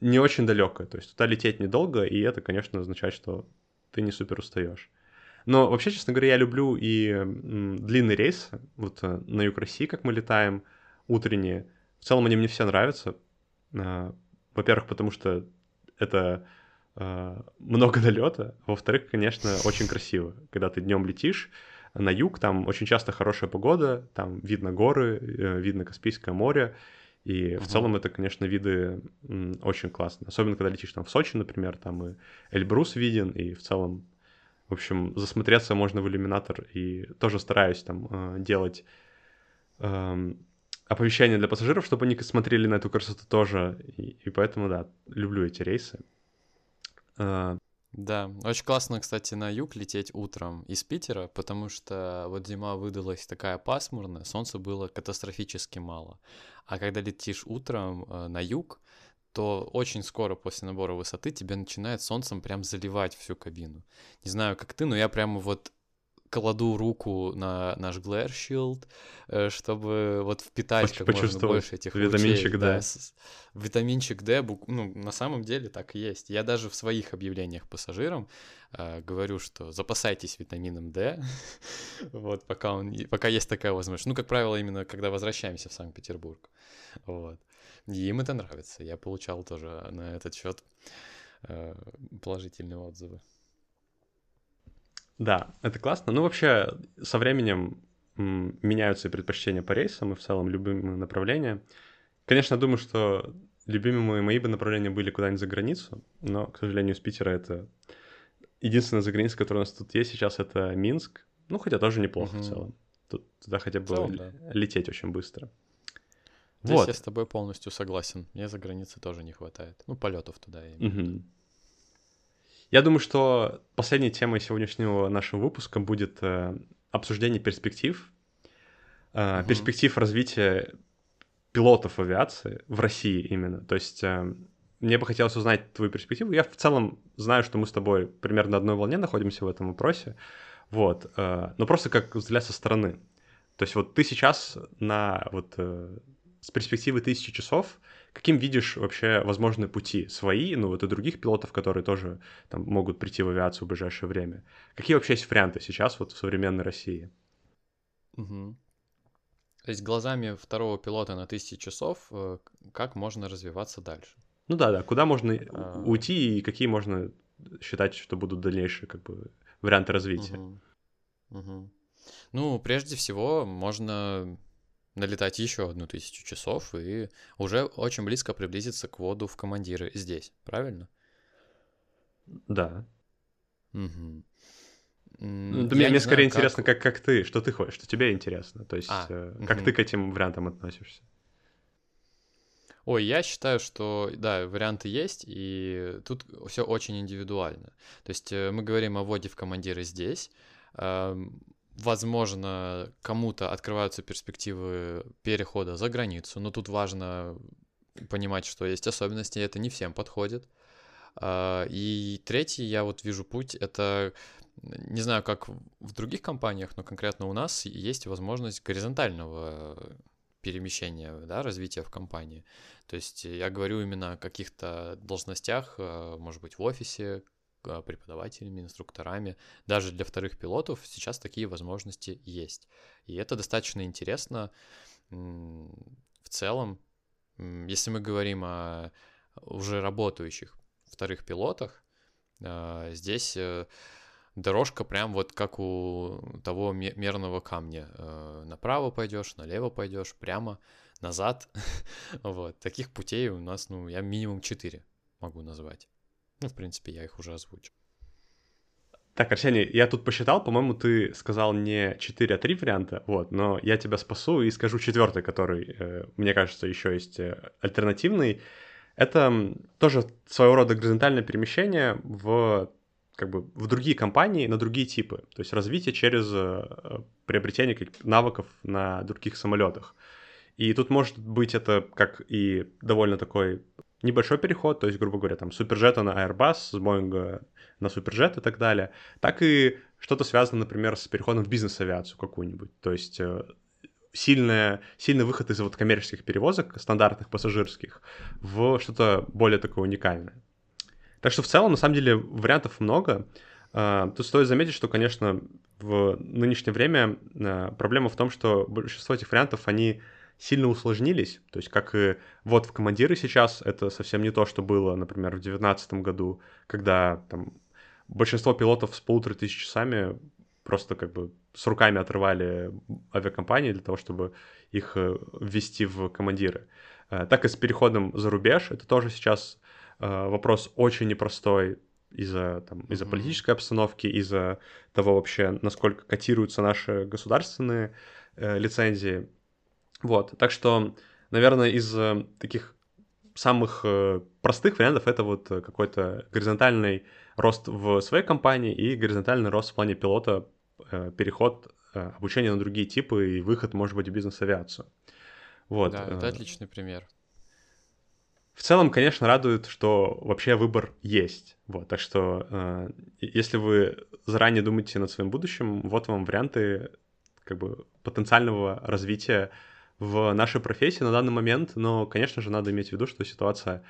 Speaker 1: не очень далекое, то есть туда лететь недолго, и это, конечно, означает, что ты не супер устаешь. Но вообще, честно говоря, я люблю и длинный рейс, вот э, на юг России, как мы летаем, утренние. В целом они мне все нравятся, во-первых, потому что это а, много налета. Во-вторых, конечно, очень красиво. Когда ты днем летишь на юг, там очень часто хорошая погода, там видно горы, э, видно Каспийское море. И uh-huh. в целом это, конечно, виды очень классные. Особенно, когда летишь там в Сочи, например, там и Эльбрус виден, и в целом, в общем, засмотреться можно в иллюминатор. И тоже стараюсь там а, делать оповещения для пассажиров, чтобы они смотрели на эту красоту тоже. И, и поэтому, да, люблю эти рейсы.
Speaker 2: А, да, очень классно, кстати, на юг лететь утром из Питера, потому что вот зима выдалась такая пасмурная, солнца было катастрофически мало. А когда летишь утром э, на юг, то очень скоро после набора высоты тебе начинает солнцем прям заливать всю кабину. Не знаю, как ты, но я прямо вот кладу руку на наш Glare Shield, э, чтобы вот впитать как можно больше этих
Speaker 1: витаминчик лучей. Да.
Speaker 2: Витаминчик D, ну, на самом деле так и есть. Я даже в своих объявлениях пассажирам э, говорю, что запасайтесь витамином D, вот, пока, он, пока есть такая возможность. Ну, как правило, именно когда возвращаемся в Санкт-Петербург. Вот. И им это нравится. Я получал тоже на этот счет э, положительные отзывы.
Speaker 1: Да, это классно. Ну, вообще, со временем меняются и предпочтения по рейсам, и в целом любимые направления. Конечно, я думаю, что любимые мои бы направления были куда-нибудь за границу, но, к сожалению, из Питера это единственная за граница, которая у нас тут есть сейчас, это Минск. Ну, хотя тоже неплохо угу. в целом. Тут, туда хотя бы целом, да. лететь очень быстро.
Speaker 2: Здесь вот. я с тобой полностью согласен. Мне за границей тоже не хватает. Ну, полетов туда.
Speaker 1: Угу. Я думаю, что последней темой сегодняшнего нашего выпуска будет э, обсуждение перспектив, угу. перспектив развития пилотов авиации в России именно. То есть э, мне бы хотелось узнать твою перспективу. Я в целом знаю, что мы с тобой примерно на одной волне находимся в этом вопросе. Вот. Но просто как взгляд со стороны. То есть вот ты сейчас на вот с перспективы тысячи часов Каким видишь вообще возможные пути свои, ну вот и других пилотов, которые тоже там могут прийти в авиацию в ближайшее время? Какие вообще есть варианты сейчас вот в современной России?
Speaker 2: Угу. То есть глазами второго пилота на тысячи часов, э, как можно развиваться дальше?
Speaker 1: Ну да, да, куда можно а... уйти и какие можно считать, что будут дальнейшие как бы варианты развития?
Speaker 2: Угу. Угу. Ну, прежде всего, можно налетать еще одну тысячу часов и уже очень близко приблизиться к воду в командиры здесь, правильно?
Speaker 1: Да. Угу. Да мне, мне скорее знаю, интересно, как... как, как ты, что ты хочешь, что тебе интересно. То есть, а, э, как угу. ты к этим вариантам относишься?
Speaker 2: Ой, я считаю, что да, варианты есть, и тут все очень индивидуально. То есть э, мы говорим о вводе в командиры здесь. Возможно, кому-то открываются перспективы перехода за границу, но тут важно понимать, что есть особенности, и это не всем подходит. А, и третий, я вот вижу путь, это, не знаю, как в других компаниях, но конкретно у нас есть возможность горизонтального перемещения, да, развития в компании. То есть я говорю именно о каких-то должностях, а, может быть, в офисе, преподавателями, инструкторами. Даже для вторых пилотов сейчас такие возможности есть. И это достаточно интересно в целом. Если мы говорим о уже работающих вторых пилотах, а, здесь э, дорожка прям вот как у того мерного камня. Э, направо пойдешь, налево пойдешь, прямо, назад. вот. Таких путей у нас, ну, я минимум 4 могу назвать. Ну, в принципе, я их уже озвучил.
Speaker 1: Так, Арсений, я тут посчитал, по-моему, ты сказал не 4, а 3 варианта, вот, но я тебя спасу и скажу четвертый, который, э, мне кажется, еще есть э, альтернативный. Это тоже своего рода горизонтальное перемещение в как бы в другие компании, на другие типы. То есть развитие через э, приобретение навыков на других самолетах. И тут может быть это как и довольно такой небольшой переход, то есть, грубо говоря, там, суперджета на Airbus, с Boeing на суперджет и так далее, так и что-то связано, например, с переходом в бизнес-авиацию какую-нибудь. То есть э, сильная, сильный выход из вот коммерческих перевозок, стандартных пассажирских, в что-то более такое уникальное. Так что в целом, на самом деле, вариантов много. Э, тут стоит заметить, что, конечно, в нынешнее время э, проблема в том, что большинство этих вариантов, они сильно усложнились. То есть, как и вот в командиры сейчас, это совсем не то, что было, например, в 2019 году, когда там большинство пилотов с полутора тысяч часами просто как бы с руками отрывали авиакомпании для того, чтобы их э, ввести в командиры. Э, так и с переходом за рубеж, это тоже сейчас э, вопрос очень непростой из-за там, из-за mm-hmm. политической обстановки, из-за того вообще, насколько котируются наши государственные э, лицензии. Вот, так что, наверное, из э, таких самых э, простых вариантов это вот какой-то горизонтальный рост в своей компании и горизонтальный рост в плане пилота, э, переход обучения на другие типы и выход, может быть, в бизнес-авиацию.
Speaker 2: Вот. Да, это отличный пример.
Speaker 1: в целом, конечно, радует, что вообще выбор есть. Вот, так что, э, если вы заранее думаете над своим будущим, вот вам варианты как бы потенциального развития в нашей профессии на данный момент. Но, конечно же, надо иметь в виду, что ситуация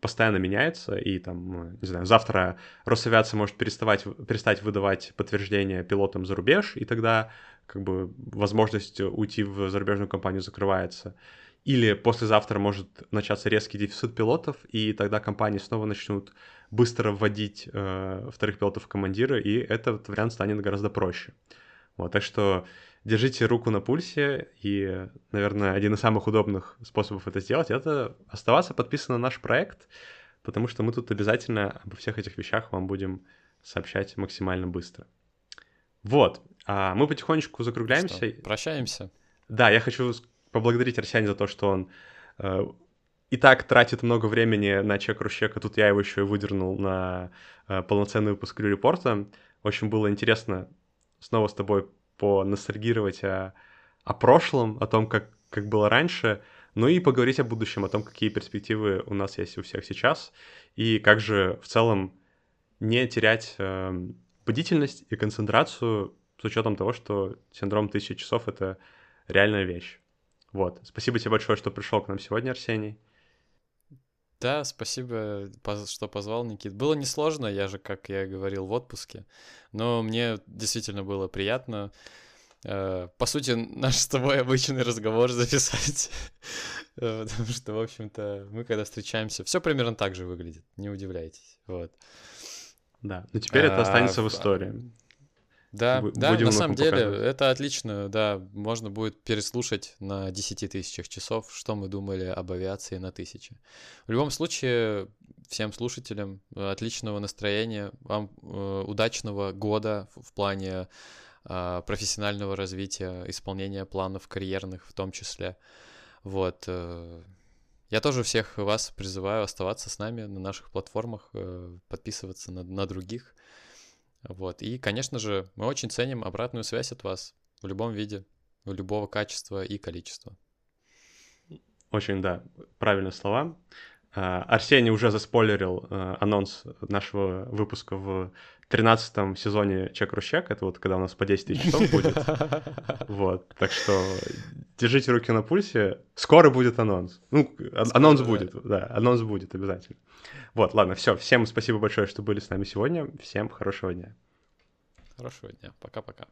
Speaker 1: постоянно меняется, и там, ну, не знаю, завтра Росавиация может переставать, перестать выдавать подтверждения пилотам за рубеж, и тогда как бы возможность уйти в зарубежную компанию закрывается. Или послезавтра может начаться резкий дефицит пилотов, и тогда компании снова начнут быстро вводить э, вторых пилотов в командиры, и этот вариант станет гораздо проще. Вот, так что держите руку на пульсе, и, наверное, один из самых удобных способов это сделать — это оставаться подписанным на наш проект, потому что мы тут обязательно обо всех этих вещах вам будем сообщать максимально быстро. Вот, а мы потихонечку закругляемся.
Speaker 2: Что, прощаемся.
Speaker 1: Да, я хочу поблагодарить Арсеня за то, что он э, и так тратит много времени на чек Рущека, тут я его еще и выдернул на э, полноценный выпуск репорта. Очень было интересно снова с тобой поностальгировать о, о прошлом, о том, как, как было раньше, ну и поговорить о будущем, о том, какие перспективы у нас есть у всех сейчас, и как же в целом не терять э, бдительность и концентрацию с учетом того, что синдром тысячи часов — это реальная вещь. Вот. Спасибо тебе большое, что пришел к нам сегодня, Арсений.
Speaker 2: Да, спасибо, что позвал, Никит. Было несложно, я же, как я говорил, в отпуске, но мне действительно было приятно. Э, по сути, наш с тобой обычный разговор записать, э, потому что, в общем-то, мы когда встречаемся, все примерно так же выглядит, не удивляйтесь, вот.
Speaker 1: Да, но теперь это останется в истории.
Speaker 2: Да, Б- да, на самом деле это отлично, да, можно будет переслушать на 10 тысячах часов, что мы думали об авиации на тысяче. В любом случае, всем слушателям э, отличного настроения, вам э, удачного года в, в плане э, профессионального развития, исполнения планов карьерных в том числе. Вот. Э, я тоже всех вас призываю оставаться с нами на наших платформах, э, подписываться на, на других. Вот. И, конечно же, мы очень ценим обратную связь от вас в любом виде, в любого качества и количества.
Speaker 1: Очень, да, правильные слова. А, Арсений уже заспойлерил э, анонс нашего выпуска в 13 сезоне Чек Рущек. Это вот когда у нас по 10 тысяч часов будет. Вот, так что держите руки на пульсе. Скоро будет анонс. Ну, анонс будет, да, анонс будет обязательно. Вот, ладно, все. Всем спасибо большое, что были с нами сегодня. Всем хорошего дня.
Speaker 2: Хорошего дня. Пока-пока.